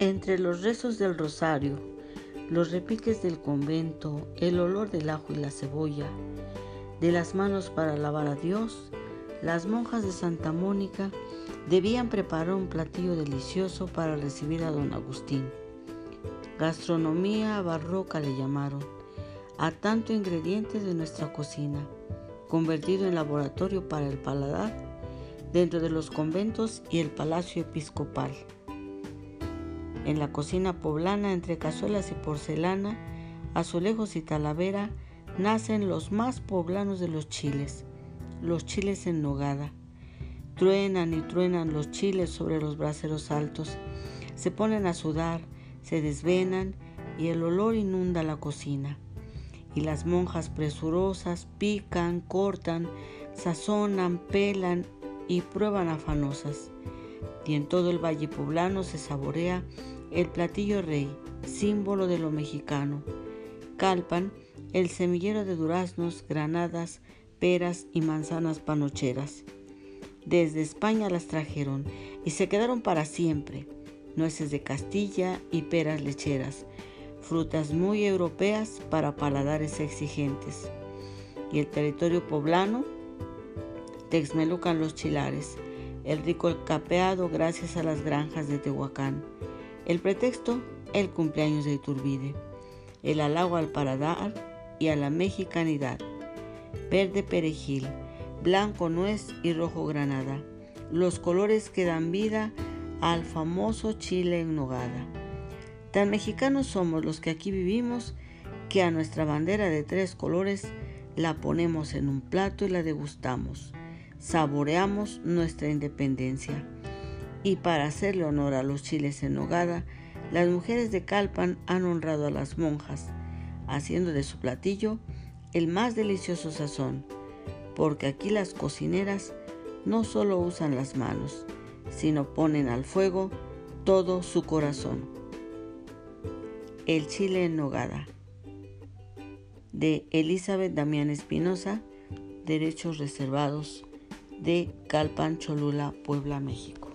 entre los rezos del rosario, los repiques del convento, el olor del ajo y la cebolla, de las manos para alabar a Dios, las monjas de Santa Mónica debían preparar un platillo delicioso para recibir a don Agustín. Gastronomía barroca le llamaron, a tanto ingredientes de nuestra cocina, convertido en laboratorio para el paladar dentro de los conventos y el palacio episcopal. En la cocina poblana, entre cazuelas y porcelana, azulejos y talavera, nacen los más poblanos de los chiles, los chiles en nogada. Truenan y truenan los chiles sobre los braseros altos, se ponen a sudar, se desvenan y el olor inunda la cocina. Y las monjas presurosas pican, cortan, sazonan, pelan y prueban afanosas y en todo el valle poblano se saborea el platillo rey, símbolo de lo mexicano. Calpan, el semillero de duraznos, granadas, peras y manzanas panocheras. Desde España las trajeron y se quedaron para siempre. Nueces de Castilla y peras lecheras, frutas muy europeas para paladares exigentes. Y el territorio poblano, texmelucan los chilares, el rico capeado gracias a las granjas de Tehuacán. El pretexto, el cumpleaños de Iturbide. El halago al paradar y a la mexicanidad. Verde perejil, blanco nuez y rojo granada. Los colores que dan vida al famoso chile en nogada. Tan mexicanos somos los que aquí vivimos que a nuestra bandera de tres colores la ponemos en un plato y la degustamos saboreamos nuestra independencia. Y para hacerle honor a los chiles en nogada, las mujeres de Calpan han honrado a las monjas, haciendo de su platillo el más delicioso sazón, porque aquí las cocineras no solo usan las manos, sino ponen al fuego todo su corazón. El chile en nogada de Elizabeth Damián Espinosa, Derechos Reservados de Calpan, Cholula, Puebla, México.